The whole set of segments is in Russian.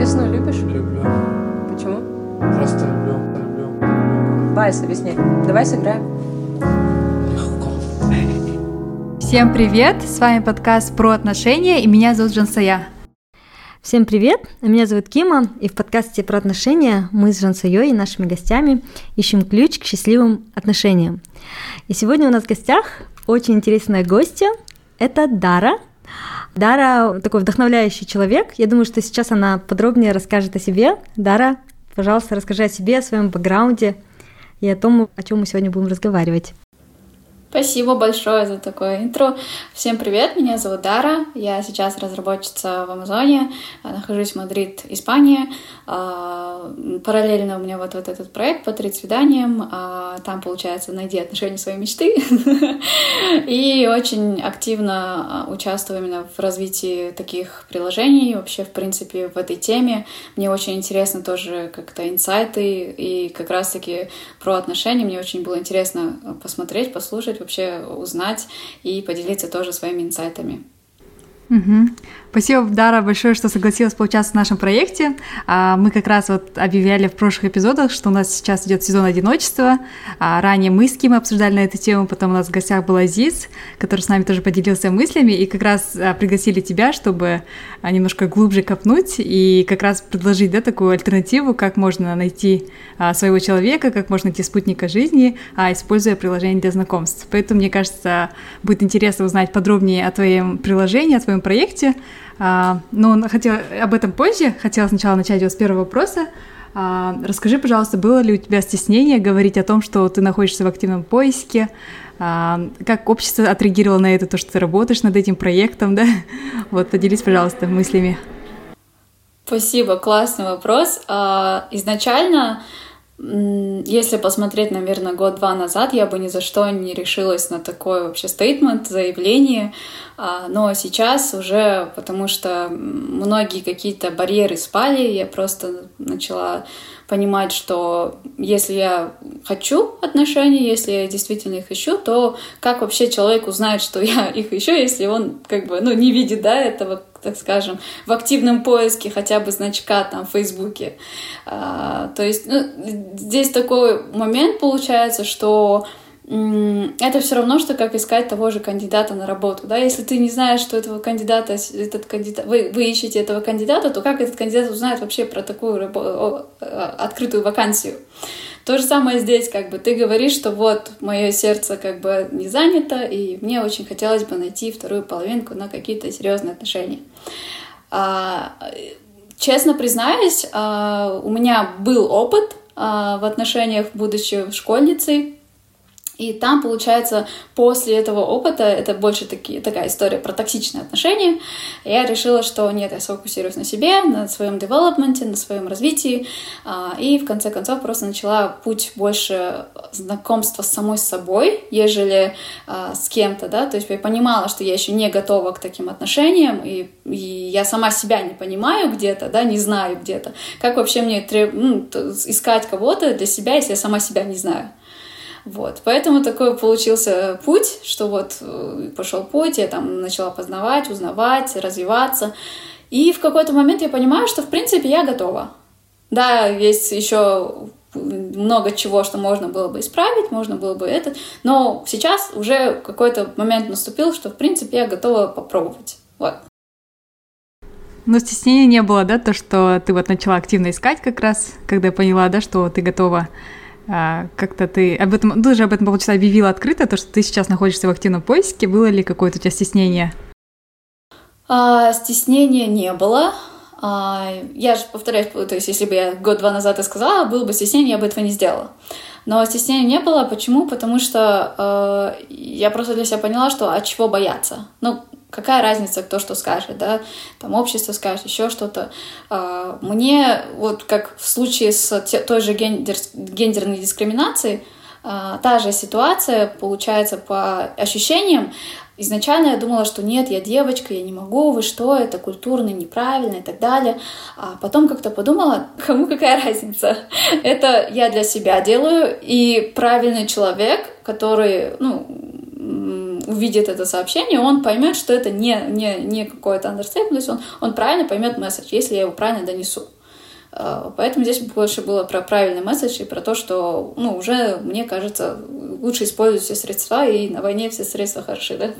весну любишь? Люблю. Почему? Просто люблю. Люблю. Байс, объясни. Давай сыграем. Легко. Всем привет! С вами подкаст про отношения, и меня зовут Жансая. Всем привет! Меня зовут Кима, и в подкасте про отношения мы с Жансайой и нашими гостями ищем ключ к счастливым отношениям. И сегодня у нас в гостях очень интересная гостья. Это Дара. Дара такой вдохновляющий человек. Я думаю, что сейчас она подробнее расскажет о себе. Дара, пожалуйста, расскажи о себе, о своем бэкграунде и о том, о чем мы сегодня будем разговаривать. Спасибо большое за такое интро. Всем привет, меня зовут Дара, я сейчас разработчица в Амазоне, нахожусь в Мадрид, Испания. А, параллельно у меня вот, вот этот проект по три свиданиям, а, там, получается, найди отношения своей мечты. И очень активно а, участвую именно в развитии таких приложений, вообще, в принципе, в этой теме. Мне очень интересно тоже как-то инсайты и как раз-таки про отношения. Мне очень было интересно посмотреть, послушать, вообще узнать и поделиться тоже своими инсайтами. Угу. Спасибо, Дара, большое, что согласилась поучаствовать в нашем проекте. А, мы как раз вот объявляли в прошлых эпизодах, что у нас сейчас идет сезон одиночества. А, ранее мы с Ким обсуждали на эту тему, потом у нас в гостях был Азиз, который с нами тоже поделился мыслями, и как раз а, пригласили тебя, чтобы немножко глубже копнуть и как раз предложить да, такую альтернативу, как можно найти своего человека, как можно найти спутника жизни, используя приложение для знакомств. Поэтому, мне кажется, будет интересно узнать подробнее о твоем приложении, о твоем проекте. А, но хотела об этом позже. Хотела сначала начать вот с первого вопроса. А, расскажи, пожалуйста, было ли у тебя стеснение говорить о том, что ты находишься в активном поиске? А, как общество отреагировало на это, то, что ты работаешь над этим проектом, да? Вот, поделись, пожалуйста, мыслями. Спасибо, классный вопрос. Изначально если посмотреть, наверное, год-два назад, я бы ни за что не решилась на такой вообще стейтмент, заявление. А, но сейчас уже, потому что многие какие-то барьеры спали, я просто начала понимать, что если я хочу отношений, если я действительно их ищу, то как вообще человек узнает, что я их ищу, если он как бы, ну, не видит, да, этого, так скажем, в активном поиске хотя бы значка там в Фейсбуке. А, то есть, ну, здесь такой момент получается, что это все равно, что как искать того же кандидата на работу. Да? Если ты не знаешь, что этого кандидата, этот кандидат, вы, вы ищете этого кандидата, то как этот кандидат узнает вообще про такую рабо- открытую вакансию? То же самое здесь, как бы ты говоришь, что вот мое сердце как бы не занято, и мне очень хотелось бы найти вторую половинку на какие-то серьезные отношения. А, честно признаюсь, а, у меня был опыт а, в отношениях, будучи школьницей, и там, получается, после этого опыта, это больше таки, такая история про токсичные отношения, я решила, что нет, я сфокусируюсь на себе, на своем девелопменте, на своем развитии, а, и в конце концов просто начала путь больше знакомства с самой собой, ежели а, с кем-то, да, то есть я понимала, что я еще не готова к таким отношениям, и, и я сама себя не понимаю где-то, да, не знаю где-то, как вообще мне треб... ну, искать кого-то для себя, если я сама себя не знаю. Вот, поэтому такой получился путь, что вот э, пошел путь, я там начала познавать, узнавать, развиваться. И в какой-то момент я понимаю, что в принципе я готова. Да, есть еще много чего, что можно было бы исправить, можно было бы это, но сейчас уже какой-то момент наступил, что в принципе я готова попробовать. Вот. Но стеснения не было, да, то, что ты вот начала активно искать как раз, когда поняла, да, что ты готова как-то ты об этом, ты же об этом, получается, объявила открыто, то, что ты сейчас находишься в активном поиске. Было ли какое-то у тебя стеснение? А, стеснения не было. А, я же повторяюсь, то есть если бы я год-два назад это сказала, было бы стеснение, я бы этого не сделала. Но стеснения не было. Почему? Потому что э, я просто для себя поняла, что от чего бояться. Ну, какая разница, кто что скажет, да, там общество скажет, еще что-то. А, мне, вот как в случае с той же гендер, гендерной дискриминацией, а, та же ситуация получается по ощущениям. Изначально я думала, что нет, я девочка, я не могу, вы что, это культурно, неправильно и так далее. А потом как-то подумала, кому какая разница? Это я для себя делаю, и правильный человек, который, ну, увидит это сообщение, он поймет, что это не, не, не какой-то understatement, то есть он, он правильно поймет месседж, если я его правильно донесу. А, поэтому здесь больше было про правильный месседж и про то, что, ну, уже, мне кажется, лучше использовать все средства, и на войне все средства хороши, да?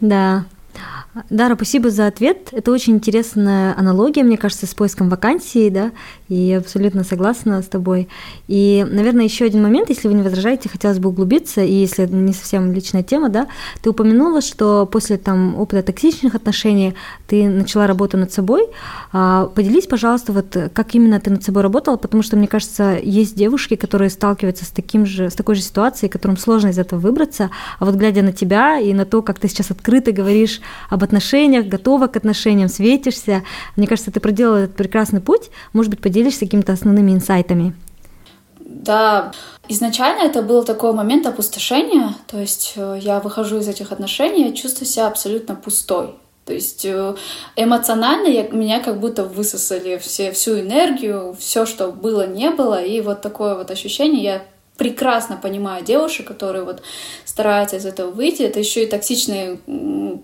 Да, Дара, спасибо за ответ. Это очень интересная аналогия, мне кажется, с поиском вакансии, да, и абсолютно согласна с тобой. И, наверное, еще один момент, если вы не возражаете, хотелось бы углубиться, и если не совсем личная тема, да, ты упомянула, что после там опыта токсичных отношений ты начала работу над собой. А, поделись, пожалуйста, вот как именно ты над собой работала, потому что, мне кажется, есть девушки, которые сталкиваются с, таким же, с такой же ситуацией, которым сложно из этого выбраться, а вот глядя на тебя и на то, как ты сейчас открыто говоришь об отношениях, готова к отношениям, светишься. Мне кажется, ты проделала этот прекрасный путь. Может быть, поделишься какими-то основными инсайтами? Да, изначально это был такой момент опустошения, то есть э, я выхожу из этих отношений, я чувствую себя абсолютно пустой. То есть э, эмоционально я, меня как будто высосали все, всю энергию, все, что было, не было, и вот такое вот ощущение, я прекрасно понимаю девушек, которые вот стараются из этого выйти. Это еще и токсичные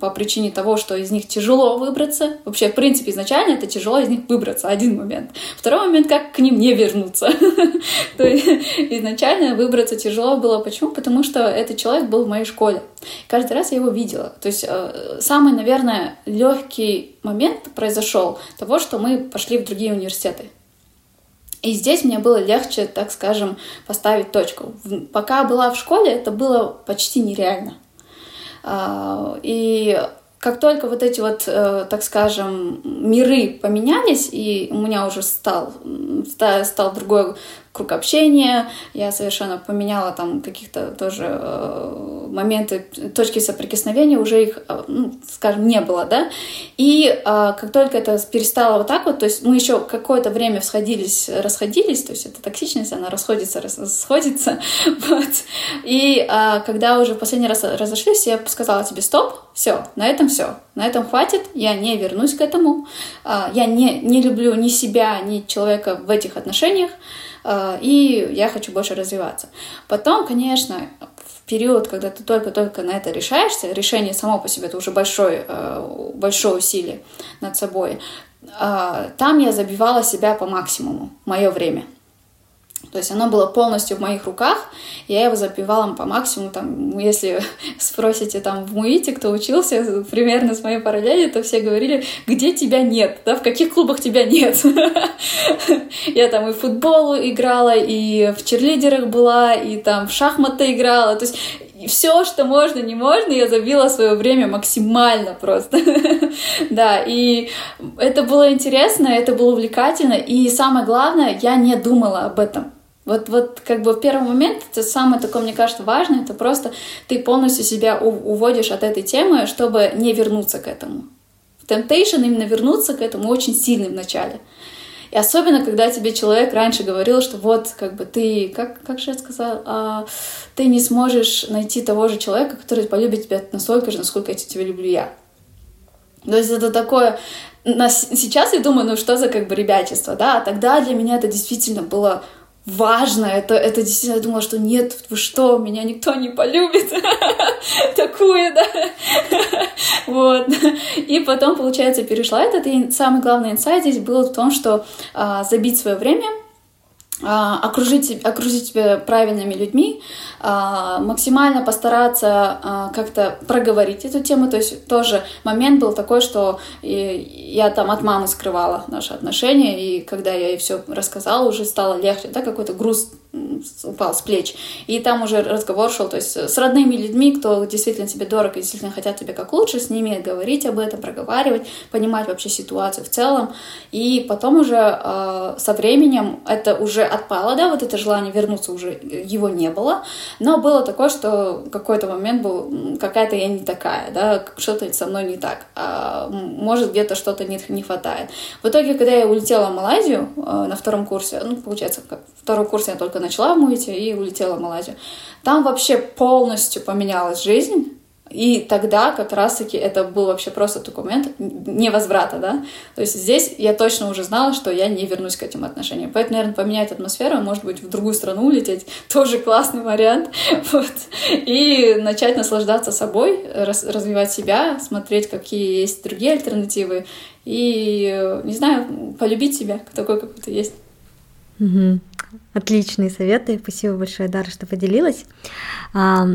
по причине того, что из них тяжело выбраться. Вообще, в принципе, изначально это тяжело из них выбраться, один момент. Второй момент, как к ним не вернуться. То есть изначально выбраться тяжело было. Почему? Потому что этот человек был в моей школе. Каждый раз я его видела. То есть э, самый, наверное, легкий момент произошел того, что мы пошли в другие университеты. И здесь мне было легче, так скажем, поставить точку. Пока была в школе, это было почти нереально. А, и как только вот эти вот, э, так скажем, миры поменялись, и у меня уже стал, стал другой круг общения, я совершенно поменяла там каких-то тоже э, моменты, точки соприкосновения, уже их, э, ну, скажем, не было, да, и э, как только это перестало вот так вот, то есть мы еще какое-то время сходились, расходились, то есть это токсичность, она расходится, расходится, вот, и э, когда уже в последний раз разошлись, я сказала тебе, стоп, все, на этом все, на этом хватит, я не вернусь к этому, э, я не, не люблю ни себя, ни человека в этих отношениях, и я хочу больше развиваться. Потом, конечно, в период, когда ты только-только на это решаешься, решение само по себе это уже большое, э, большое усилие над собой, э, там я забивала себя по максимуму, мое время – то есть оно было полностью в моих руках, я его запивала по максимуму, там, если спросите там в МУИТе, кто учился примерно с моей параллели, то все говорили, где тебя нет, да, в каких клубах тебя нет. Я там и в футбол играла, и в черлидерах была, и там в шахматы играла, то есть все, что можно, не можно, я забила свое время максимально просто. да, и это было интересно, это было увлекательно, и самое главное, я не думала об этом. Вот, вот как бы в первый момент это самое такое, мне кажется, важное, это просто ты полностью себя уводишь от этой темы, чтобы не вернуться к этому. В temptation именно вернуться к этому очень сильный в начале. И особенно, когда тебе человек раньше говорил, что вот, как бы ты, как, как же я сказала, а, ты не сможешь найти того же человека, который полюбит тебя настолько же, насколько я тебя люблю я. То есть это такое... Сейчас я думаю, ну что за как бы ребячество, да, а тогда для меня это действительно было важно. Это, это действительно, я думала, что нет, вы что, меня никто не полюбит. Такую, да. Вот. И потом, получается, перешла этот. Самый главный инсайт здесь был в том, что а, забить свое время — окружить, окружить себя правильными людьми, а, максимально постараться а, как-то проговорить эту тему. То есть тоже момент был такой, что я там от мамы скрывала наши отношения, и когда я ей все рассказала, уже стало легче, да, какой-то груз упал с плеч. И там уже разговор шел, то есть с родными людьми, кто действительно тебе дорог и действительно хотят тебе как лучше, с ними говорить об этом, проговаривать, понимать вообще ситуацию в целом. И потом уже со временем это уже отпало, да, вот это желание вернуться уже его не было, но было такое, что какой-то момент был, какая-то я не такая, да, что-то со мной не так, а, может где-то что-то не, не хватает. В итоге, когда я улетела в Малайзию э, на втором курсе, ну, получается, как второй курс я только начала в Муите и улетела в Малайзию, там вообще полностью поменялась жизнь, И тогда как раз-таки это был вообще просто документ невозврата, да. То есть здесь я точно уже знала, что я не вернусь к этим отношениям. Поэтому, наверное, поменять атмосферу, может быть, в другую страну улететь, тоже классный вариант. Вот. И начать наслаждаться собой, раз, развивать себя, смотреть, какие есть другие альтернативы. И, не знаю, полюбить себя такой, какой ты есть. Угу. Отличные советы. Спасибо большое, Дара, что поделилась. А,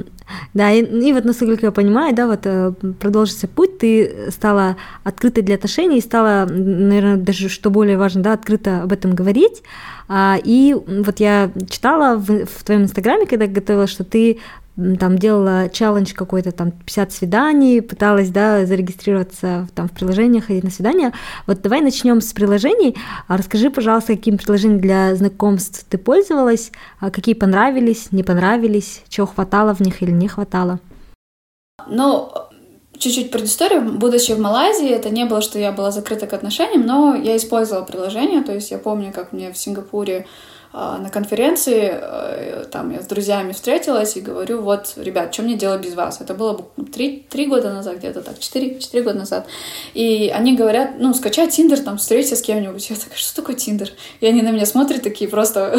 да, и, и вот насколько я понимаю, да, вот э, продолжится путь, ты стала открытой для отношений, стала, наверное, даже что более важно, да, открыто об этом говорить. А, и вот я читала в, в твоем инстаграме, когда готовила, что ты там делала челлендж какой-то, там 50 свиданий, пыталась, да, зарегистрироваться там в приложениях, ходить на свидания. Вот давай начнем с приложений. А расскажи, пожалуйста, каким приложением для знакомств ты пользовалась, а какие понравились, не понравились, чего хватало в них или не хватало? Ну, чуть-чуть предысторию. Будучи в Малайзии, это не было, что я была закрыта к отношениям, но я использовала приложение, то есть я помню, как мне в Сингапуре на конференции, э, там я с друзьями встретилась и говорю, вот, ребят, что мне делать без вас? Это было три, три года назад где-то так, четыре, четыре года назад. И они говорят, ну, скачай Тиндер, там, встреться с кем-нибудь. Я такая, что такое Тиндер? И они на меня смотрят такие просто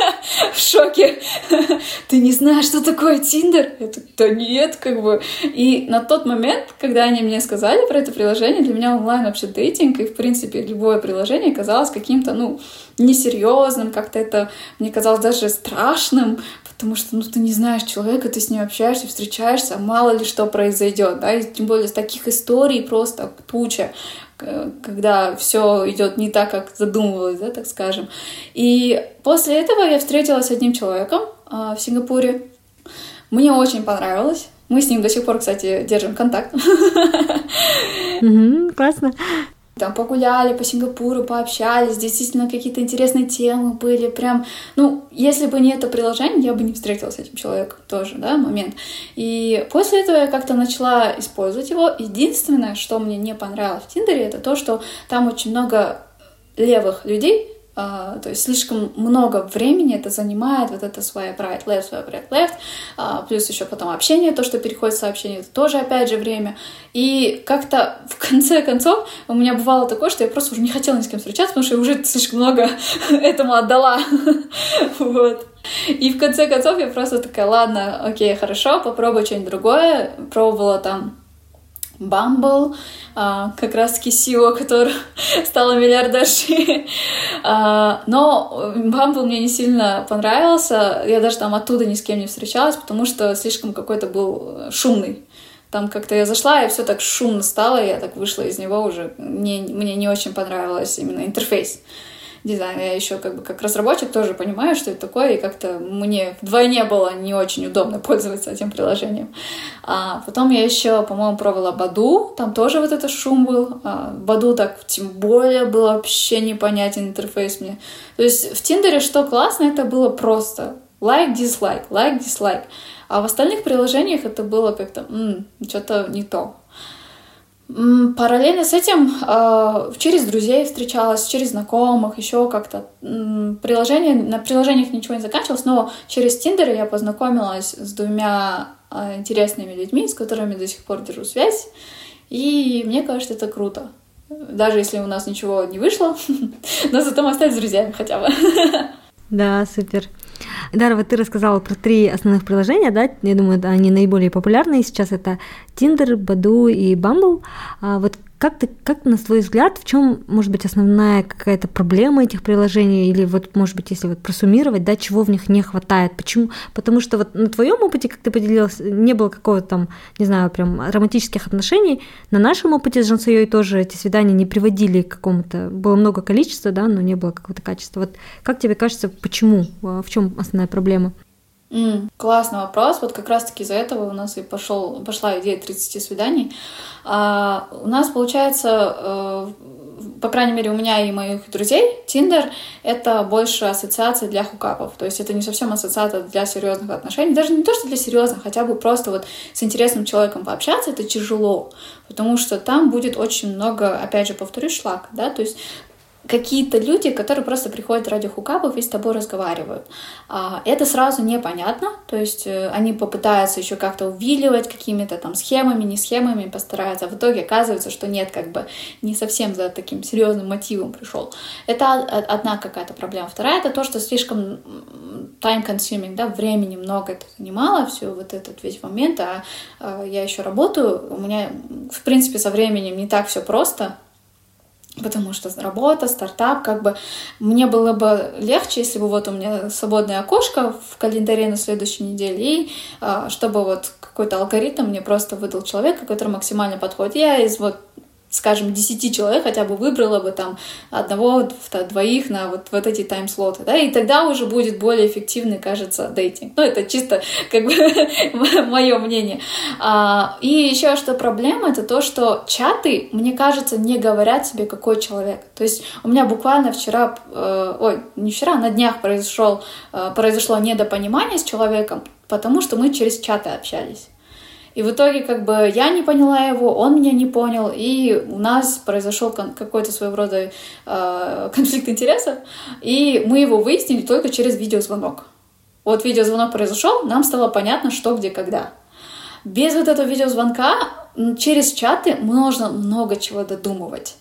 в шоке. Ты не знаешь, что такое Тиндер? Я такая, да нет, как бы. И на тот момент, когда они мне сказали про это приложение, для меня онлайн вообще dating и, в принципе, любое приложение казалось каким-то, ну, несерьезным, как-то это мне казалось даже страшным, потому что, ну, ты не знаешь человека, ты с ним общаешься, встречаешься, а мало ли что произойдет, да, и тем более с таких историй просто туча, когда все идет не так, как задумывалось, да, так скажем. И после этого я встретилась с одним человеком э, в Сингапуре. Мне очень понравилось. Мы с ним до сих пор, кстати, держим контакт. классно. Там погуляли по Сингапуру, пообщались, действительно какие-то интересные темы были, прям, ну, если бы не это приложение, я бы не встретилась с этим человеком тоже, да, момент. И после этого я как-то начала использовать его. Единственное, что мне не понравилось в Тиндере, это то, что там очень много левых людей, Uh, то есть слишком много времени это занимает, вот это swipe right, left, swipe right, left, uh, плюс еще потом общение, то, что переходит в сообщение, это тоже опять же время. И как-то в конце концов у меня бывало такое, что я просто уже не хотела ни с кем встречаться, потому что я уже слишком много этому отдала. вот. И в конце концов я просто такая, ладно, окей, хорошо, попробую что-нибудь другое. Пробовала там Бамбл, как раз-таки Сио, которая стала миллиардершей. А, но Бамбл мне не сильно понравился. Я даже там оттуда ни с кем не встречалась, потому что слишком какой-то был шумный. Там как-то я зашла, и все так шумно стало, я так вышла из него уже. Мне, мне не очень понравилось именно интерфейс дизайн. Я еще как бы как разработчик тоже понимаю, что это такое, и как-то мне вдвойне было не очень удобно пользоваться этим приложением. А потом я еще, по-моему, пробовала Баду, там тоже вот этот шум был. А, Баду так тем более был вообще непонятен интерфейс мне. То есть в Тиндере что классно, это было просто лайк, дизлайк, лайк, дизлайк. А в остальных приложениях это было как-то что-то не то. Параллельно с этим а, через друзей встречалась, через знакомых, еще как-то. Приложение, на приложениях ничего не заканчивалось, но через Тиндер я познакомилась с двумя а, интересными людьми, с которыми до сих пор держу связь. И мне кажется, это круто. Даже если у нас ничего не вышло, но зато мы остались друзьями хотя бы. Да, супер. Дара, вот ты рассказала про три основных приложения, да? Я думаю, они наиболее популярные сейчас. Это Tinder, Badoo и Bumble. А вот как ты, как на твой взгляд, в чем может быть основная какая-то проблема этих приложений, или вот, может быть, если вот просуммировать, да, чего в них не хватает? Почему? Потому что вот на твоем опыте, как ты поделилась, не было какого-то там, не знаю, прям романтических отношений. На нашем опыте с Жансуей тоже эти свидания не приводили к какому-то, было много количества, да, но не было какого-то качества. Вот как тебе кажется, почему? А в чем основная проблема? Mm, классный вопрос. Вот как раз-таки из-за этого у нас и пошел, пошла идея 30 свиданий. А, у нас, получается, э, по крайней мере, у меня и моих друзей, Тиндер — это больше ассоциация для хукапов. То есть это не совсем ассоциация для серьезных отношений. Даже не то, что для серьезных, хотя бы просто вот с интересным человеком пообщаться — это тяжело, потому что там будет очень много, опять же, повторюсь, шлак, да, то есть какие-то люди, которые просто приходят ради хукапов и с тобой разговаривают. А, это сразу непонятно, то есть э, они попытаются еще как-то увиливать какими-то там схемами, не схемами, постараются, а в итоге оказывается, что нет, как бы не совсем за таким серьезным мотивом пришел. Это одна какая-то проблема. Вторая это то, что слишком time consuming, да, времени много это занимало, все вот этот весь момент, а, а я еще работаю, у меня, в принципе, со временем не так все просто, потому что работа, стартап, как бы мне было бы легче, если бы вот у меня свободное окошко в календаре на следующей неделе, и а, чтобы вот какой-то алгоритм мне просто выдал человека, который максимально подходит. Я из вот скажем, 10 человек хотя бы выбрала бы там одного, двоих на вот, вот эти тайм-слоты, да, и тогда уже будет более эффективный, кажется, дейтинг. Ну, это чисто как бы мое мнение. А, и еще что проблема, это то, что чаты, мне кажется, не говорят себе, какой человек. То есть у меня буквально вчера, э, ой, не вчера, на днях произошел, э, произошло недопонимание с человеком, потому что мы через чаты общались. И в итоге как бы я не поняла его, он меня не понял, и у нас произошел какой-то своего рода э, конфликт интересов, и мы его выяснили только через видеозвонок. Вот видеозвонок произошел, нам стало понятно, что, где, когда. Без вот этого видеозвонка через чаты можно много чего додумывать.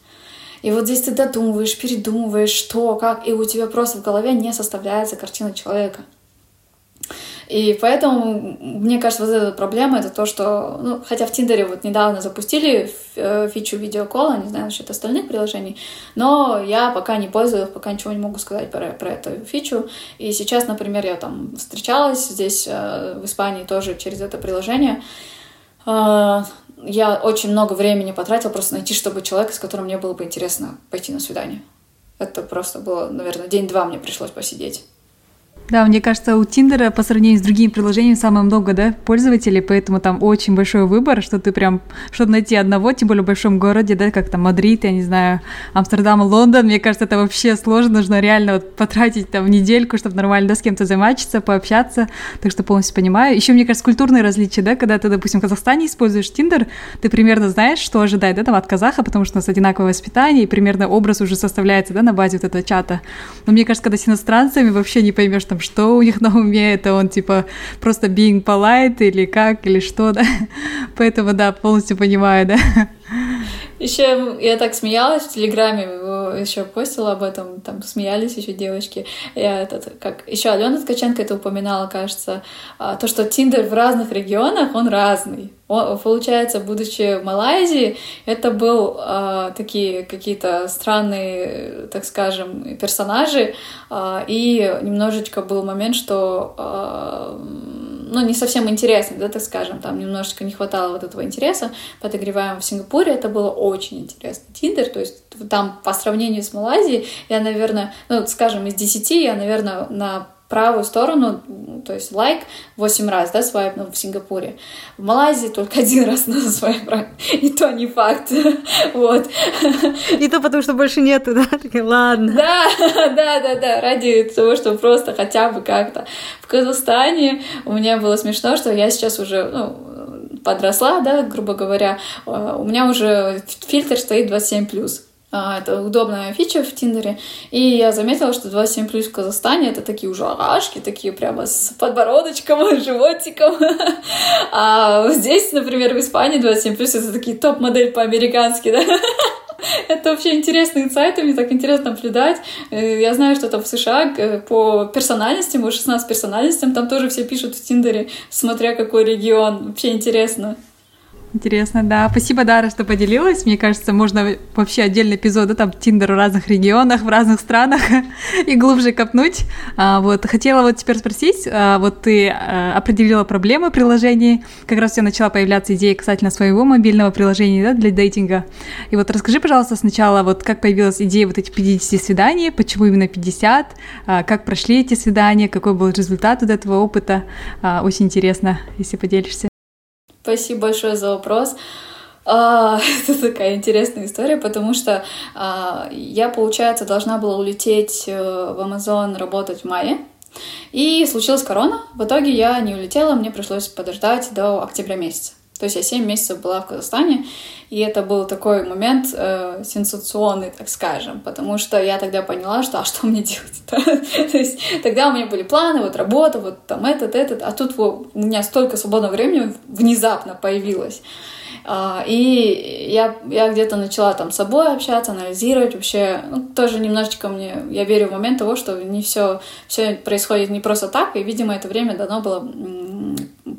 И вот здесь ты додумываешь, передумываешь, что, как, и у тебя просто в голове не составляется картина человека. И поэтому, мне кажется, вот эта проблема это то, что, ну, хотя в Тиндере вот недавно запустили э, фичу видеокола, не знаю насчет остальных приложений, но я пока не пользуюсь, пока ничего не могу сказать про, про эту фичу. И сейчас, например, я там встречалась здесь, э, в Испании, тоже через это приложение. Э, я очень много времени потратила просто найти, чтобы человека, с которым мне было бы интересно пойти на свидание. Это просто было, наверное, день-два мне пришлось посидеть. Да, мне кажется, у Тиндера по сравнению с другими приложениями самое много, да, пользователей, поэтому там очень большой выбор, что ты прям, чтобы найти одного, тем более в большом городе, да, как там Мадрид, я не знаю, Амстердам, Лондон, мне кажется, это вообще сложно, нужно реально вот потратить там недельку, чтобы нормально, да, с кем-то замэтчиться, пообщаться, так что полностью понимаю. Еще, мне кажется, культурные различия, да, когда ты, допустим, в Казахстане используешь Тиндер, ты примерно знаешь, что ожидать, да, там от казаха, потому что у нас одинаковое воспитание, и примерно образ уже составляется, да, на базе вот этого чата. Но мне кажется, когда с иностранцами вообще не поймешь, там, что у них на уме, это он типа просто being polite или как, или что, да. Поэтому, да, полностью понимаю, да. Еще я так смеялась в Телеграме, еще постила об этом, там смеялись еще девочки. Я этот, как еще Алена Ткаченко это упоминала, кажется, а, то, что Тиндер в разных регионах, он разный. Он, получается, будучи в Малайзии, это был э, такие какие-то странные, так скажем, персонажи, э, и немножечко был момент, что э, ну, не совсем интересный, да, так скажем, там немножечко не хватало вот этого интереса. Подогреваем в Сингапуре, это было очень интересно. Тиндер, то есть там по сравнению с Малайзией, я, наверное, ну, скажем, из 10 я, наверное, на правую сторону, то есть лайк 8 раз, да, свайпнул в Сингапуре. В Малайзии только один раз надо свайпнуть, и то не факт, вот. И то потому, что больше нету, да? Ладно. Да, да, да, да, ради того, что просто хотя бы как-то. В Казахстане у меня было смешно, что я сейчас уже, ну, подросла, да, грубо говоря, у меня уже фильтр стоит 27+. А, это удобная фича в Тиндере. И я заметила, что 27 плюс в Казахстане это такие уже арашки, такие прямо с подбородочком, животиком. А здесь, например, в Испании 27 плюс это такие топ-модель по-американски, да? Это вообще интересный инсайт, мне так интересно наблюдать. Э, я знаю, что там в США э, по персональностям, по 16 персональностям, там тоже все пишут в Тиндере, смотря какой регион. Вообще интересно. Интересно, да. Спасибо, Дара, что поделилась. Мне кажется, можно вообще отдельный эпизод, да, там, Тиндер в разных регионах, в разных странах и глубже копнуть. А, вот, хотела вот теперь спросить, а, вот ты а, определила проблемы приложений, как раз у тебя начала появляться идея касательно своего мобильного приложения, да, для дейтинга. И вот расскажи, пожалуйста, сначала, вот как появилась идея вот этих 50 свиданий, почему именно 50, а, как прошли эти свидания, какой был результат вот этого опыта. А, очень интересно, если поделишься. Спасибо большое за вопрос. А, это такая интересная история, потому что а, я, получается, должна была улететь э, в Амазон работать в мае. И случилась корона. В итоге я не улетела, мне пришлось подождать до октября месяца. То есть я 7 месяцев была в Казахстане, и это был такой момент э, сенсационный, так скажем, потому что я тогда поняла, что а что мне делать? То есть тогда у меня были планы, вот работа, вот там этот, этот, а тут у меня столько свободного времени внезапно появилось. А, и я, я где-то начала там с собой общаться, анализировать вообще. Ну, тоже немножечко мне, я верю в момент того, что не все, все происходит не просто так, и, видимо, это время дано было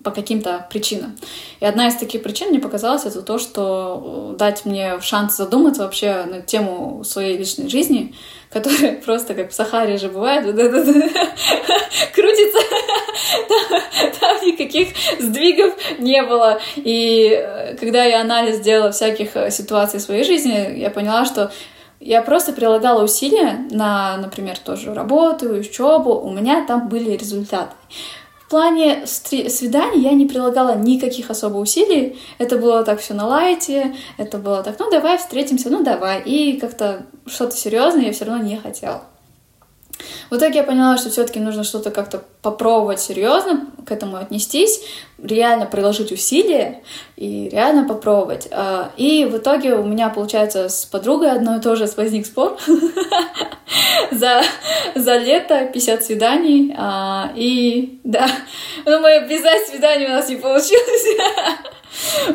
по каким-то причинам. И одна из таких причин мне показалась это то, что э, дать мне шанс задуматься вообще на тему своей личной жизни, которая просто как в Сахаре же бывает, крутится, там, там никаких сдвигов не было. И э, когда я анализ делала всяких э, ситуаций в своей жизни, я поняла, что я просто прилагала усилия на, например, тоже работу, учебу, у меня там были результаты. В плане свиданий я не прилагала никаких особо усилий. Это было так все на лайте, это было так, ну давай встретимся, ну давай. И как-то что-то серьезное я все равно не хотела. В итоге я поняла, что все-таки нужно что-то как-то попробовать серьезно к этому отнестись, реально приложить усилия и реально попробовать. А, и в итоге у меня, получается, с подругой одной тоже возник спор за, за лето 50 свиданий. А, и да, ну, мы без свиданий у нас не получилось.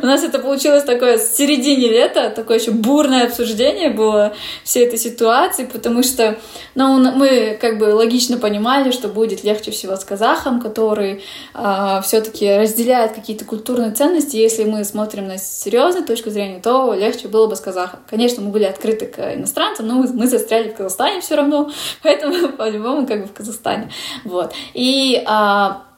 У нас это получилось такое в середине лета, такое еще бурное обсуждение было всей этой ситуации, потому что ну, мы как бы логично понимали, что будет легче всего с казахом, который э, все-таки разделяет какие-то культурные ценности. Если мы смотрим на серьезную точку зрения, то легче было бы с казахом. Конечно, мы были открыты к иностранцам, но мы, мы застряли в Казахстане все равно, поэтому по-любому как бы в Казахстане. Вот. И э,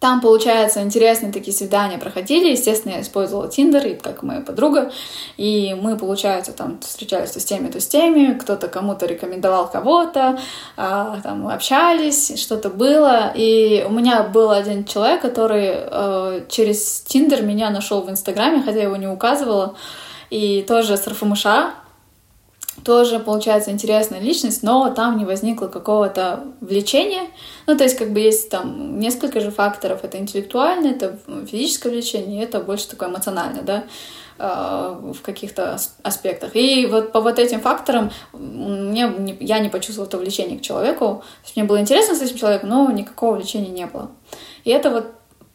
там, получается, интересные такие свидания проходили. Естественно, я использовала Тиндер, и как моя подруга. И мы, получается, там встречались то с теми, то с теми. Кто-то кому-то рекомендовал кого-то. А, там общались, что-то было. И у меня был один человек, который э, через Тиндер меня нашел в Инстаграме, хотя я его не указывала. И тоже с РФМШ тоже получается интересная личность, но там не возникло какого-то влечения. Ну, то есть, как бы есть там несколько же факторов. Это интеллектуальное, это физическое влечение, это больше такое эмоциональное, да, э, в каких-то аспектах. И вот по вот этим факторам мне, я не почувствовала это влечение к человеку. То есть мне было интересно с этим человеком, но никакого влечения не было. И это вот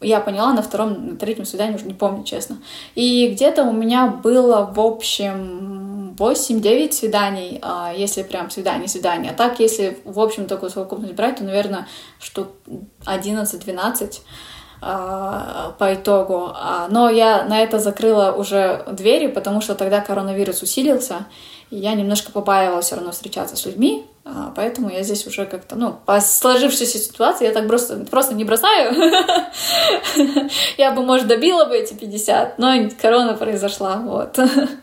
я поняла на втором, на третьем свидании, уже не помню, честно. И где-то у меня было, в общем, 8-9 свиданий, а, если прям свидание-свидание. А так, если, в общем, такую совокупность брать, то, наверное, штук 11-12 а, по итогу. А, но я на это закрыла уже двери, потому что тогда коронавирус усилился, и я немножко побаивалась все равно встречаться с людьми, поэтому я здесь уже как-то, ну, по сложившейся ситуации я так просто, просто не бросаю. Я бы, может, добила бы эти 50, но корона произошла, вот.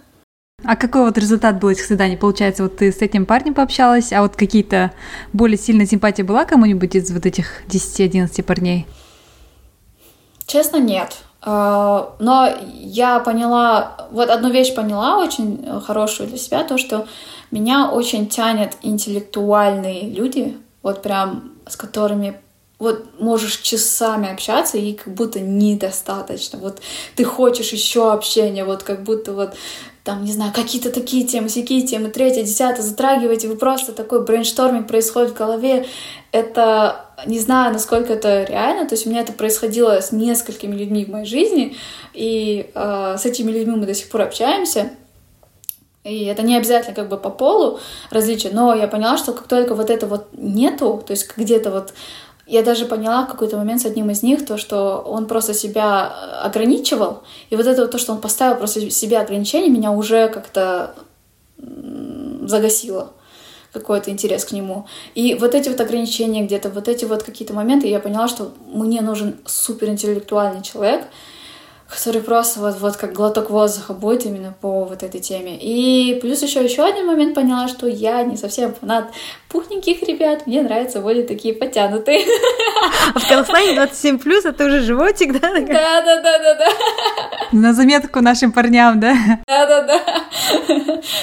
А какой вот результат был этих свиданий? Получается, вот ты с этим парнем пообщалась, а вот какие-то более сильная симпатия была кому-нибудь из вот этих 10-11 парней? Честно, нет. А, но я поняла, вот одну вещь поняла очень хорошую для себя, то, что меня очень тянет интеллектуальные люди, вот прям с которыми вот можешь часами общаться, и как будто недостаточно. Вот ты хочешь еще общения, вот как будто вот там, не знаю, какие-то такие темы, всякие темы, третье, десятое, затрагиваете, вы просто такой brainstorming происходит в голове. Это, не знаю, насколько это реально, то есть у меня это происходило с несколькими людьми в моей жизни, и э, с этими людьми мы до сих пор общаемся, и это не обязательно как бы по полу различия, но я поняла, что как только вот это вот нету, то есть где-то вот я даже поняла в какой-то момент с одним из них то, что он просто себя э, ограничивал, и вот это вот то, что он поставил просто себе ограничения, меня уже как-то загасило какой-то интерес к нему. И вот эти вот ограничения где-то, вот эти вот какие-то моменты, я поняла, что мне нужен суперинтеллектуальный человек, который просто вот, вот как глоток воздуха будет именно по вот этой теме. И плюс еще еще один момент поняла, что я не совсем фанат пухненьких ребят, мне нравятся более такие потянутые. А в Казахстане 27 плюс, это уже животик, да? Да, да, да, да, да. На заметку нашим парням, да? Да, да, да.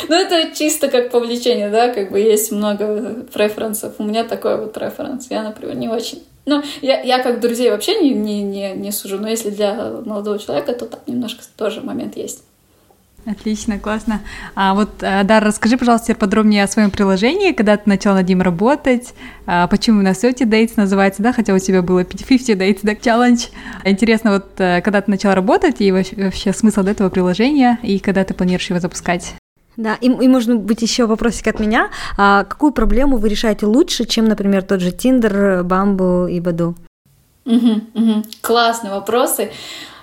Ну, это чисто как повлечение, да, как бы есть много преференсов. У меня такой вот преференс. Я, например, не очень Ну, я, я как друзей вообще не, не, не, не сужу, но если для молодого человека, то там немножко тоже момент есть. Отлично, классно. А вот, э, Дар, расскажи, пожалуйста, подробнее о своем приложении, когда ты начал над ним работать, а почему именно 30 Dates называется, да, хотя у тебя было 50 Dates, да, challenge. Интересно, вот э, когда ты начал работать и вообще смысл этого приложения, и когда ты планируешь его запускать? Да, и, и может быть еще вопросик от меня. А какую проблему вы решаете лучше, чем, например, тот же Tinder, Bumble и Баду? Угу, угу. Классные вопросы.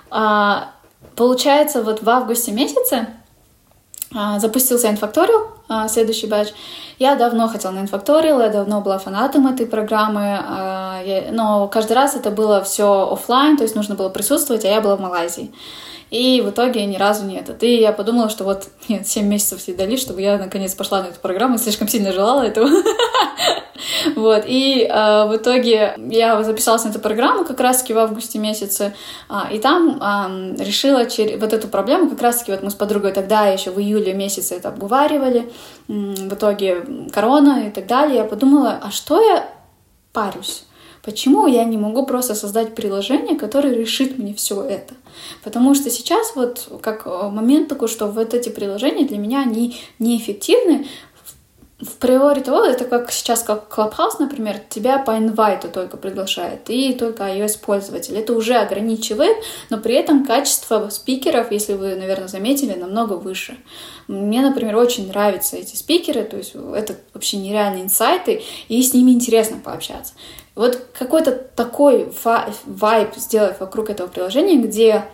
А, получается, вот в августе месяце а, запустился Infactorial, а, следующий батч. Я давно хотела на Infactorial, я давно была фанатом этой программы, а, я, но каждый раз это было все офлайн, то есть нужно было присутствовать, а я была в Малайзии. И в итоге ни разу не этот. И я подумала, что вот нет, 7 месяцев все дали, чтобы я наконец пошла на эту программу, слишком сильно желала этого. Вот, и э, в итоге я записалась на эту программу как раз-таки в августе месяце, а, и там э, решила через вот эту проблему, как раз-таки вот мы с подругой тогда еще в июле месяце это обговаривали, в итоге корона и так далее, я подумала, а что я парюсь? Почему я не могу просто создать приложение, которое решит мне все это? Потому что сейчас вот как э, момент такой, что вот эти приложения для меня они неэффективны в приори того, это как сейчас, как Clubhouse, например, тебя по инвайту только приглашает, и только iOS-пользователь. Это уже ограничивает, но при этом качество спикеров, если вы, наверное, заметили, намного выше. Мне, например, очень нравятся эти спикеры, то есть это вообще нереальные инсайты, и с ними интересно пообщаться. Вот какой-то такой вайб сделать вокруг этого приложения, где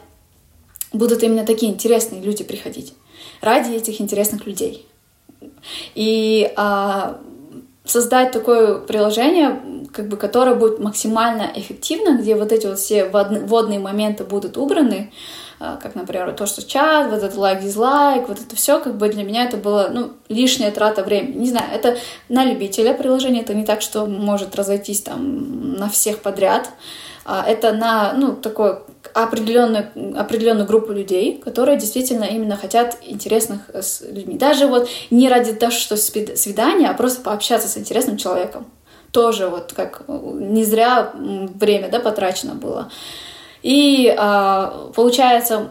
будут именно такие интересные люди приходить ради этих интересных людей. И а, создать такое приложение, как бы, которое будет максимально эффективно, где вот эти вот все водные моменты будут убраны, как, например, то, что чат, вот этот лайк-дизлайк, вот это все, как бы для меня это было, ну, лишняя трата времени. Не знаю, это на любителя приложения, это не так, что может разойтись там на всех подряд. А, это на, ну, такой определенную, определенную группу людей, которые действительно именно хотят интересных э, с людьми. Даже вот не ради того, что свидание, а просто пообщаться с интересным человеком. Тоже вот как э, не зря время да, потрачено было. И а, получается,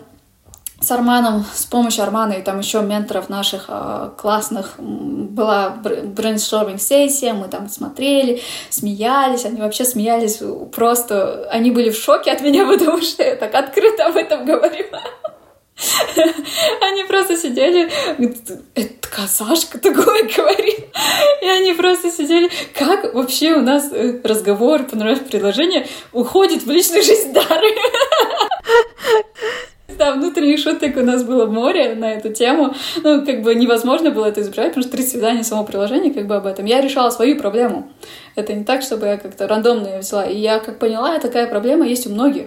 с Арманом, с помощью Армана и там еще менторов наших э, классных была brainstorming сессия, мы там смотрели, смеялись, они вообще смеялись просто, они были в шоке от меня, потому что я так открыто об этом говорила. Они просто сидели, это казашка такое говорит. И они просто сидели, как вообще у нас э, разговор, понравилось предложение, уходит в личную жизнь Дары. Да, внутренних шуток у нас было море на эту тему. Ну, как бы невозможно было это избежать, потому что три свидания само приложение как бы об этом. Я решала свою проблему. Это не так, чтобы я как-то рандомно ее взяла. И я как поняла, такая проблема есть у многих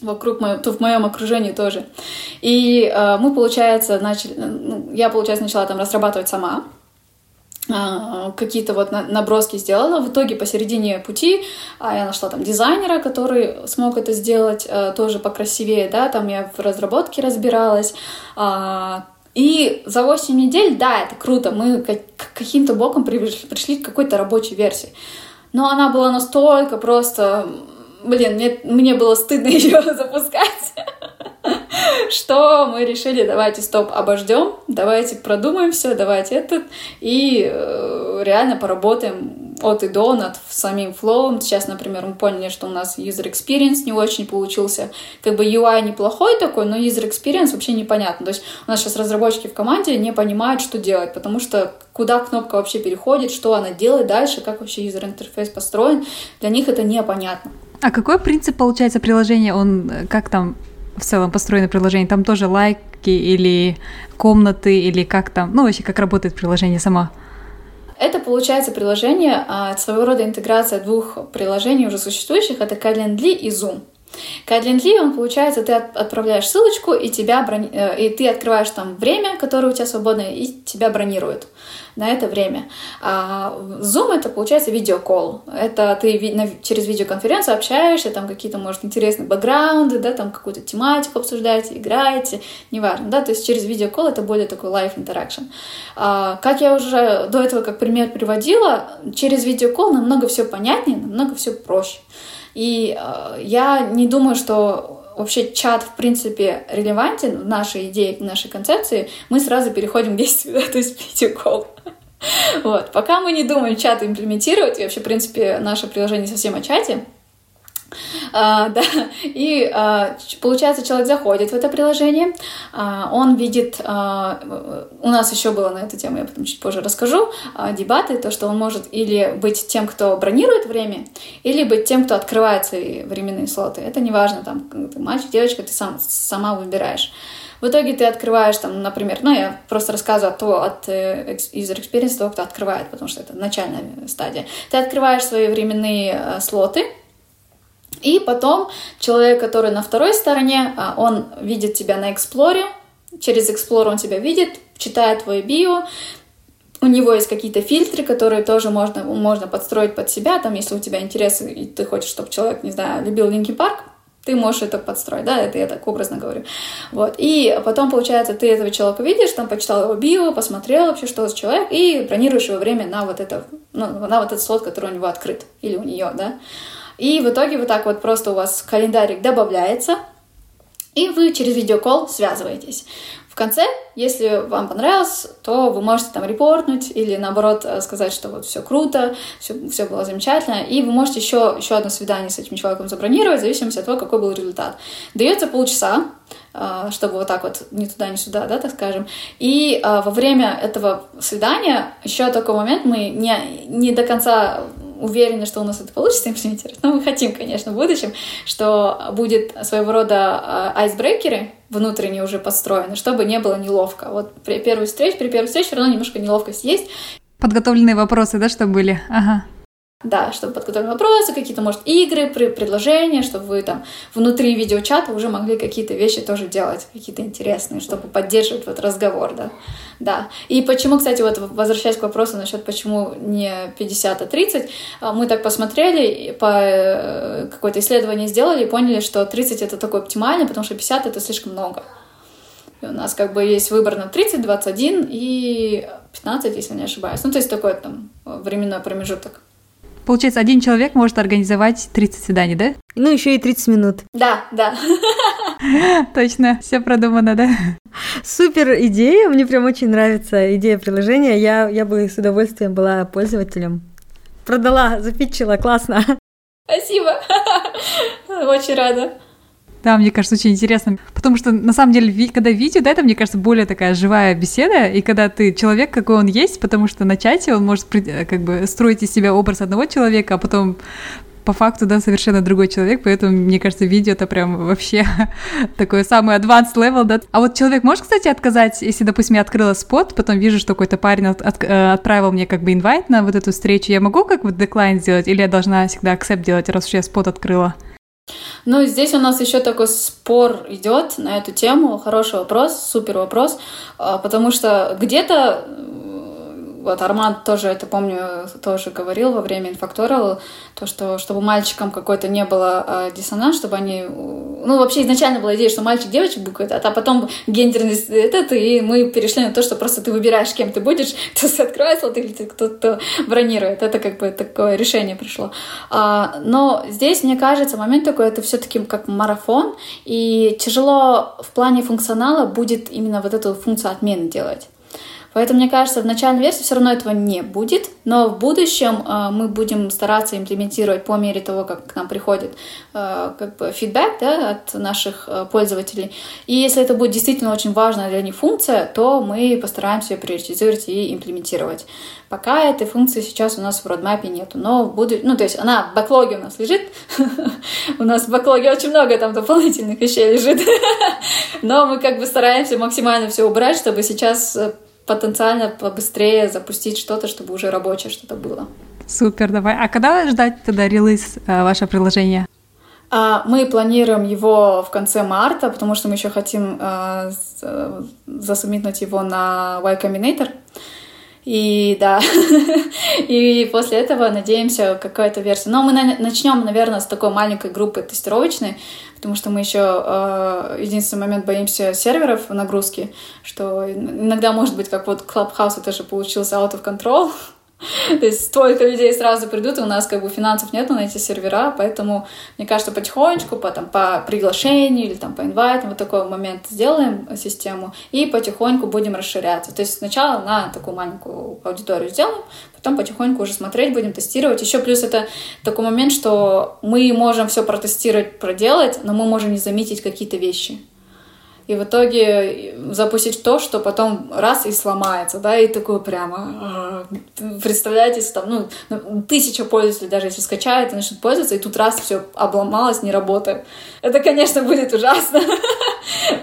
вокруг моего, то в моем окружении тоже. И э, мы, получается, начали, ну, я, получается, начала там разрабатывать сама а, какие-то вот наброски сделала. В итоге посередине пути а, я нашла там дизайнера, который смог это сделать э, тоже покрасивее, да, там я в разработке разбиралась. А, и за 8 недель, да, это круто, мы каким-то боком пришли к какой-то рабочей версии. Но она была настолько просто... Блин, мне, мне было стыдно ее запускать что мы решили, давайте стоп, обождем, давайте продумаем все, давайте этот, и э, реально поработаем от и до над самим флоу. Сейчас, например, мы поняли, что у нас user experience не очень получился. Как бы UI неплохой такой, но user experience вообще непонятно. То есть у нас сейчас разработчики в команде не понимают, что делать, потому что куда кнопка вообще переходит, что она делает дальше, как вообще user интерфейс построен, для них это непонятно. А какой принцип получается приложения? Он э, как там в целом построено приложение? Там тоже лайки или комнаты, или как там, ну вообще как работает приложение само? Это получается приложение, а, своего рода интеграция двух приложений уже существующих, это Calendly и Zoom. Кайдлинли, он получается, ты отправляешь ссылочку, и, тебя брони... Э, и ты открываешь там время, которое у тебя свободное, и тебя бронируют на это время. А Zoom это получается видеокол. Это ты через видеоконференцию общаешься, там какие-то, может, интересные бэкграунды, да, там какую-то тематику обсуждаете, играете, неважно, да, то есть через видеокол это более такой live interaction. А, как я уже до этого как пример приводила, через видеокол намного все понятнее, намного все проще. И э, я не думаю, что вообще чат, в принципе, релевантен в нашей идее, в нашей концепции, мы сразу переходим к действию, да, то есть видеокол. Вот. Пока мы не думаем чат имплементировать, и вообще, в принципе, наше приложение совсем о чате, а, да, и а, получается, человек заходит в это приложение, а, он видит, а, у нас еще было на эту тему, я потом чуть позже расскажу, а, дебаты, то, что он может или быть тем, кто бронирует время, или быть тем, кто открывает свои временные слоты. Это не важно, там, ты мальчик, девочка, ты сам, сама выбираешь. В итоге ты открываешь там, например, ну, я просто рассказываю то от э, user experience того, кто открывает, потому что это начальная стадия. Ты открываешь свои временные э, слоты, и потом человек, который на второй стороне, а, он видит тебя на эксплоре, через эксплор он тебя видит, читает твой био, у него есть какие-то фильтры, которые тоже можно, можно подстроить под себя, там, если у тебя интересы, и ты хочешь, чтобы человек, не знаю, любил Линки Парк, ты можешь это подстроить, да, это я так образно говорю. Вот, и потом, получается, ты этого человека видишь, там, почитал его био, посмотрел вообще, что за человек, и бронируешь его время на вот это, ну, на вот этот слот, который у него открыт, или у нее, да. И в итоге вот так вот просто у вас календарик добавляется, и вы через видеокол связываетесь. В конце, если вам понравилось, то вы можете там репортнуть или наоборот э, сказать, что вот все круто, все, все было замечательно, и вы можете еще, еще одно свидание с этим человеком забронировать, в зависимости от того, какой был результат. Дается полчаса, чтобы вот так вот ни туда, ни сюда, да, так скажем. И э, во время этого свидания еще такой момент мы не, не до конца уверены, что у нас это получится имплементировать, но мы хотим, конечно, в будущем, что будет своего рода а, айсбрейкеры внутренне уже подстроены, чтобы не было неловко. Вот при первой встрече, при первой встрече все равно немножко неловкость есть. Подготовленные вопросы, да, чтобы были? Ага. Да, чтобы подготовить вопросы, какие-то, может, игры, предложения, чтобы вы там внутри видеочата уже могли какие-то вещи тоже делать, какие-то интересные, чтобы поддерживать вот разговор, да. Да. И почему, кстати, вот возвращаясь к вопросу насчет почему не 50, а 30, а, мы так посмотрели, по э, какое-то исследование сделали и поняли, что 30 это такой оптимальный, потому что 50 это слишком много. И у нас как бы есть выбор на 30, 21 и 15, если не ошибаюсь. Ну, то есть такой там временной промежуток. Получается, один человек может организовать 30 свиданий, да? Ну, еще и 30 минут. Да, да. Точно, все продумано, да? Супер идея, мне прям очень нравится идея приложения. Я, я бы с удовольствием была пользователем. Продала, запитчила, классно. Спасибо. Очень рада. Да, мне кажется, очень интересно. Потому что, на самом деле, когда видео, да, это, мне кажется, более такая живая беседа, и когда ты человек, какой он есть, потому что на чате он может как бы строить из себя образ одного человека, а потом по факту, да, совершенно другой человек, поэтому, мне кажется, видео это прям вообще такой самый advanced level, да. А вот человек может, кстати, отказать, если, допустим, я открыла спот, потом вижу, что какой-то парень от, от, э, отправил мне как бы инвайт на вот эту встречу, я могу как бы деклайн сделать, или я должна всегда accept делать, раз уж я спот открыла? Ну, здесь у нас еще такой спор идет на эту тему. Хороший вопрос, супер вопрос, а, потому что где-то вот Арман тоже это помню, тоже говорил во время инфакториал, то, что чтобы мальчикам какой-то не было э, диссонанс, чтобы они... Ну, вообще изначально была идея, что мальчик девочек будет, а потом гендерность этот, и мы перешли на то, что просто ты выбираешь, кем ты будешь, кто откроет слот или кто-то бронирует. Это как бы такое решение пришло. А, но здесь, мне кажется, момент такой, это все таки как марафон, и тяжело в плане функционала будет именно вот эту функцию отмены делать. Поэтому, мне кажется, в начальной версии все равно этого не будет, но в будущем э, мы будем стараться имплементировать по мере того, как к нам приходит э, как бы фидбэк да, от наших э, пользователей. И если это будет действительно очень важная для них функция, то мы постараемся ее приоритизировать и имплементировать. Пока этой функции сейчас у нас в родмапе нету, но в будущем, ну то есть она в бэклоге у нас лежит, у нас в бэклоге очень много там дополнительных вещей лежит, но мы как бы стараемся максимально все убрать, чтобы сейчас э, потенциально побыстрее запустить что-то, чтобы уже рабочее что-то было. Супер, давай. А когда ждать тогда релиз э, ваше приложение? А, Мы планируем его в конце марта, потому что мы еще хотим э, э, засубмитнуть его на Y Combinator. И да, и после этого надеемся какая-то версия. Но мы на- начнем, наверное, с такой маленькой группы тестировочной, потому что мы еще э, единственный момент боимся серверов в нагрузке, что иногда может быть как вот Clubhouse это же получился out of control, то есть столько людей сразу придут, и у нас как бы финансов нету на эти сервера, поэтому, мне кажется, потихонечку, по, там, по приглашению или там, по инвайтам, вот такой момент сделаем э, систему, и потихоньку будем расширяться. То есть сначала на такую маленькую аудиторию сделаем, потом потихоньку уже смотреть будем, тестировать. Еще плюс это такой момент, что мы можем все протестировать, проделать, но мы можем не заметить какие-то вещи и в итоге запустить то, что потом раз и сломается, да, и такое прямо, э, представляете, там, ну, ну, тысяча пользователей даже если скачает и начнут пользоваться, и тут раз все обломалось, не работает. Это, конечно, будет ужасно.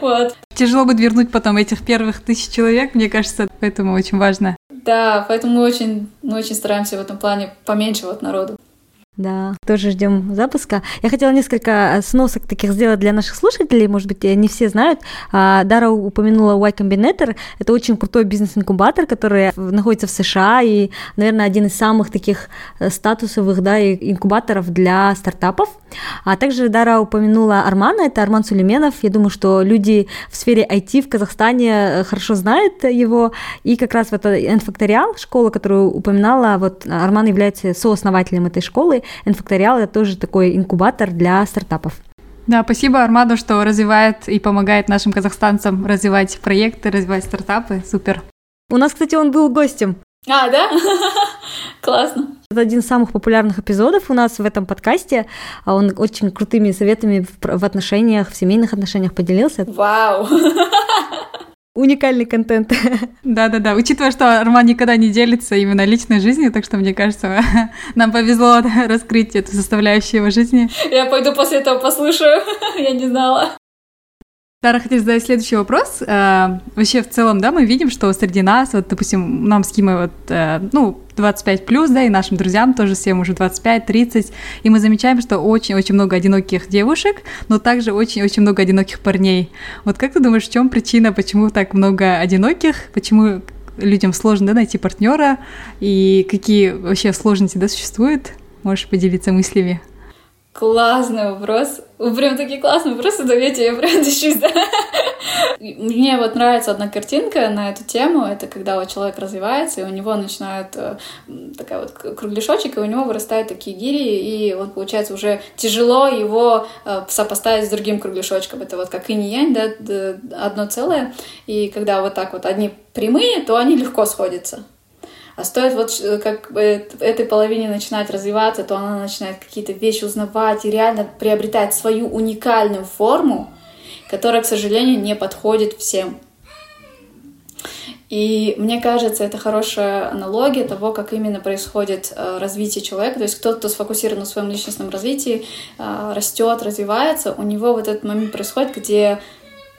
Вот. Тяжело будет вернуть потом этих первых тысяч человек, мне кажется, поэтому очень важно. Да, поэтому мы очень, мы очень стараемся в этом плане поменьше вот народу. Да, тоже ждем запуска. Я хотела несколько сносок таких сделать для наших слушателей, может быть, не все знают. А, Дара упомянула Y Combinator. Это очень крутой бизнес-инкубатор, который находится в США и, наверное, один из самых таких э, статусовых да, инкубаторов для стартапов. А также Дара упомянула Армана, это Арман Сулейменов. Я думаю, что люди в сфере IT в Казахстане э, хорошо знают его. И как раз вот N-факториал, школа, которую упоминала, вот Арман является сооснователем этой школы. N-факториал это тоже такой инкубатор для стартапов. Да, спасибо Армаду, что развивает и помогает нашим казахстанцам развивать проекты, развивать стартапы. Супер. У нас, кстати, он был гостем. А, да? Классно. Это один из самых популярных эпизодов у нас в этом подкасте. А Он очень крутыми советами в отношениях, в семейных отношениях поделился. Вау. Уникальный контент. Да-да-да, учитывая, что Арман никогда не делится именно личной жизнью, так что, мне кажется, нам повезло раскрыть эту составляющую его жизни. Я пойду после этого послушаю. Я не знала. Тара, хотели задать следующий вопрос. Э, Вообще, в целом, да, мы видим, что среди нас, вот, допустим, нам с Кимой вот, э, ну, 25 плюс, да, и нашим друзьям тоже всем уже 25-30, и мы замечаем, что очень-очень много одиноких девушек, но также очень-очень много одиноких парней. Вот как ты думаешь, в чем причина, почему так много одиноких, почему людям сложно да, найти партнера, и какие вообще сложности да, существуют? Можешь поделиться мыслями? Классный вопрос. Вы прям такие классные вопросы даете, я прям дышусь, да? Мне вот нравится одна картинка на эту тему. Это когда вот человек развивается, и у него начинает э, такая вот кругляшочек, и у него вырастают такие гири, и он, получается, уже тяжело его э, сопоставить с другим кругляшочком. Это вот как инь-янь, да, одно целое. И когда вот так вот одни прямые, то они легко сходятся. А стоит вот ш- как бы этой половине начинать развиваться, то она начинает какие-то вещи узнавать и реально приобретает свою уникальную форму, которая, к сожалению, не подходит всем. И мне кажется, это хорошая аналогия того, как именно происходит э, развитие человека. То есть кто-то кто сфокусирован на своем личностном развитии, э, растет, развивается, у него вот этот момент происходит, где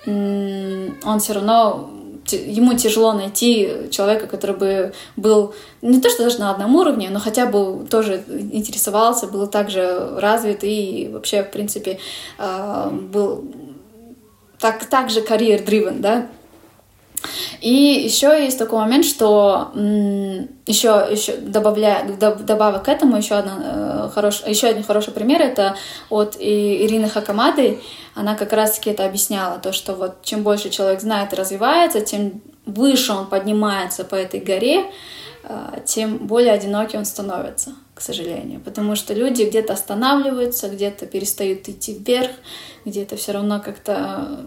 он все равно ему тяжело найти человека, который бы был не то что даже на одном уровне, но хотя бы тоже интересовался, был также развит и вообще, в принципе, э, был так, также карьер-дривен, да, и еще есть такой момент, что еще, еще добавляя, доб- добавок к этому, еще, одна, э, хорош, еще один хороший пример, это от Ирины Хакамады. Она как раз-таки это объясняла, то, что вот чем больше человек знает и развивается, тем выше он поднимается по этой горе, э, тем более одинокий он становится, к сожалению. Потому что люди где-то останавливаются, где-то перестают идти вверх, где-то все равно как-то...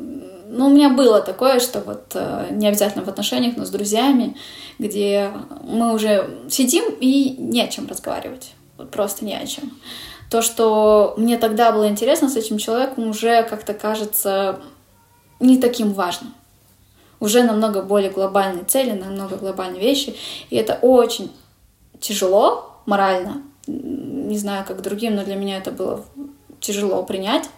Ну, у меня было такое, что вот э, не обязательно в отношениях, но с друзьями, где мы уже сидим и не о чем разговаривать. Вот просто не о чем. То, что мне тогда было интересно с этим человеком, уже как-то кажется не таким важным уже намного более глобальные цели, намного глобальные вещи. И это очень тяжело морально. Не знаю, как другим, но для меня это было тяжело принять,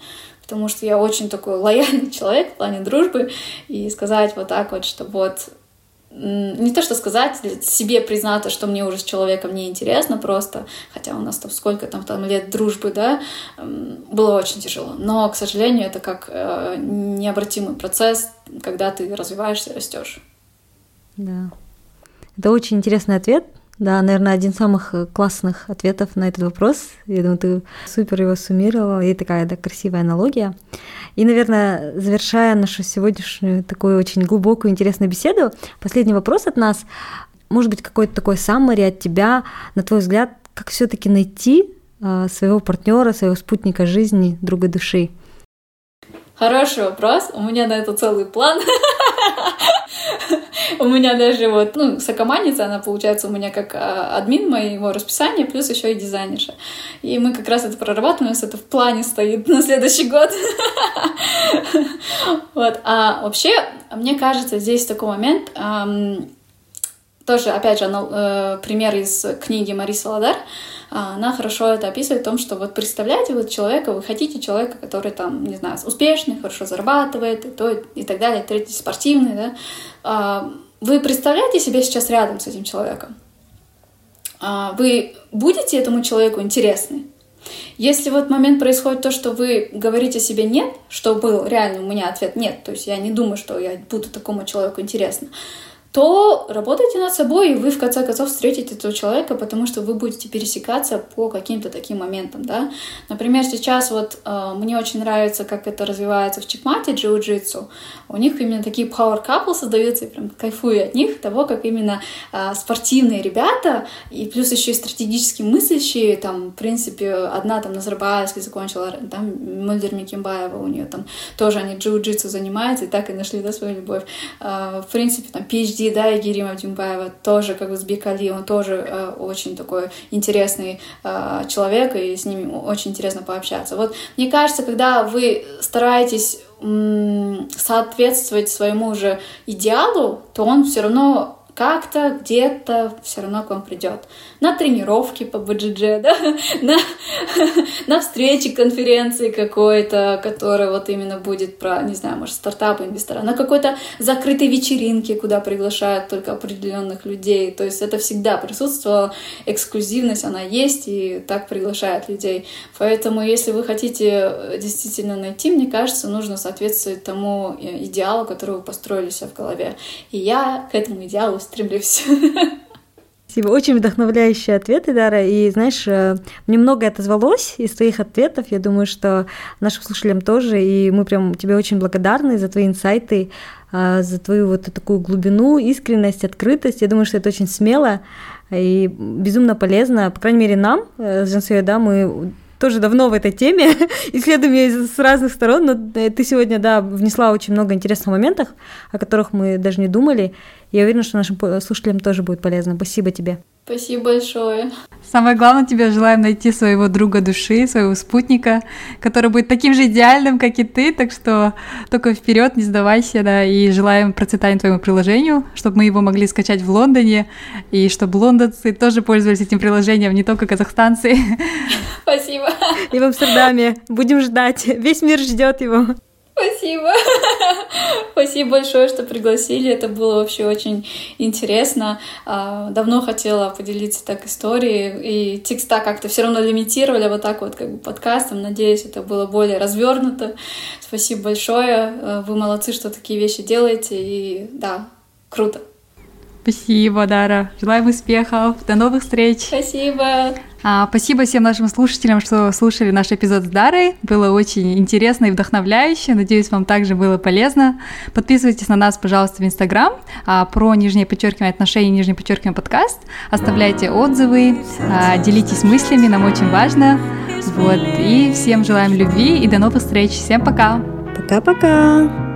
потому что я очень такой лояльный человек в плане дружбы. И сказать вот так вот, что вот не то что сказать, себе признаться, что мне уже с человеком не интересно просто, хотя у нас там сколько там, там лет дружбы, да, было очень тяжело. Но, к сожалению, это как э, необратимый процесс, когда ты развиваешься, растешь. Да. Это очень интересный ответ. Да, наверное, один из самых э, классных ответов на этот вопрос. Я думаю, ты супер его суммировала, и такая да, красивая аналогия. И, наверное, завершая нашу сегодняшнюю такую очень глубокую, интересную беседу, последний вопрос от нас. Может быть, какой-то такой саммари от тебя, на твой взгляд, как все таки найти э, своего партнера, своего спутника жизни, друга души? Хороший вопрос. У меня на это целый план. У меня даже вот, ну, сокомандница, она получается у меня как а, админ моего расписания, плюс еще и дизайнерша. И мы как раз это прорабатываем, у это в плане стоит на следующий год. Вот. А вообще, мне кажется, здесь такой момент, тоже, опять же, э, пример из книги Мари Саладар, она хорошо это описывает, в том, что вот представляете вот человека, вы хотите человека, который там, не знаю, успешный, хорошо зарабатывает, и, то, и так далее, третий спортивный, да, а, вы представляете себя сейчас рядом с этим человеком? А, вы будете этому человеку интересны? Если вот момент происходит то, что вы говорите себе нет, что был реально у меня ответ нет, то есть я не думаю, что я буду такому человеку интересна, то работайте над собой, и вы в конце концов встретите этого человека, потому что вы будете пересекаться по каким-то таким моментам, да. Например, сейчас вот э, мне очень нравится, как это развивается в чекмате джиу-джитсу. У них именно такие power couple создаются, и прям кайфую от них, того, как именно э, спортивные ребята, и плюс еще и стратегически мыслящие, там, в принципе, одна там Назарбаевский закончила, там, Мульдер Микимбаева у нее там тоже они джиу-джитсу занимаются, и так и нашли, да, свою любовь. Э, в принципе, там, PhD PhD, да, и Гирима Дюмбаева тоже как бы с Бекали, он тоже э, очень такой интересный э, человек, и с ним очень интересно пообщаться. Вот мне кажется, когда вы стараетесь соответствовать своему же идеалу, то он все равно как-то где-то все равно к вам придет. На тренировки по BGG, да? на, на встрече, конференции какой-то, которая вот именно будет про, не знаю, может, стартапы инвестора, на какой-то закрытой вечеринке, куда приглашают только определенных людей. То есть это всегда присутствовала, эксклюзивность, она есть, и так приглашают людей. Поэтому, если вы хотите действительно найти, мне кажется, нужно соответствовать тому идеалу, который вы построили себе в голове. И я к этому идеалу стремлюсь. Спасибо. Очень вдохновляющие ответы, Дара. И знаешь, э, мне многое отозвалось из твоих ответов. Я думаю, что нашим слушателям тоже. И мы прям тебе очень благодарны за твои инсайты, э, за твою вот такую глубину, искренность, открытость. Я думаю, что это очень смело и безумно полезно. По крайней мере, нам, э, с Жансуей, да, мы тоже давно в этой теме, исследуем ее с разных сторон, но ты сегодня, да, внесла очень много интересных моментов, о которых мы даже не думали. Я уверена, что нашим слушателям тоже будет полезно. Спасибо тебе. Спасибо большое. Самое главное, тебе желаем найти своего друга души, своего спутника, который будет таким же идеальным, как и ты, так что только вперед, не сдавайся, да, и желаем процветания твоему приложению, чтобы мы его могли скачать в Лондоне, и чтобы лондонцы тоже пользовались этим приложением, не только казахстанцы. Спасибо. И в Амстердаме. Будем ждать. Весь мир ждет его. Спасибо. Спасибо большое, что пригласили. Это было вообще очень интересно. А, давно хотела поделиться так историей. И текста как-то все равно лимитировали вот так вот как бы подкастом. Надеюсь, это было более развернуто. Спасибо большое. А, вы молодцы, что такие вещи делаете. И да, круто. Спасибо, Дара. Желаем успехов. До новых встреч. Спасибо. А, спасибо всем нашим слушателям, что слушали наш эпизод с Дарой. Было очень интересно и вдохновляюще. Надеюсь, вам также было полезно. Подписывайтесь на нас, пожалуйста, в Инстаграм а, про нижнее подчеркивание отношения, нижнее подчеркивание подкаст. Оставляйте отзывы, а, делитесь мыслями, нам очень важно. Вот. И всем желаем любви и до новых встреч. Всем пока. Пока-пока.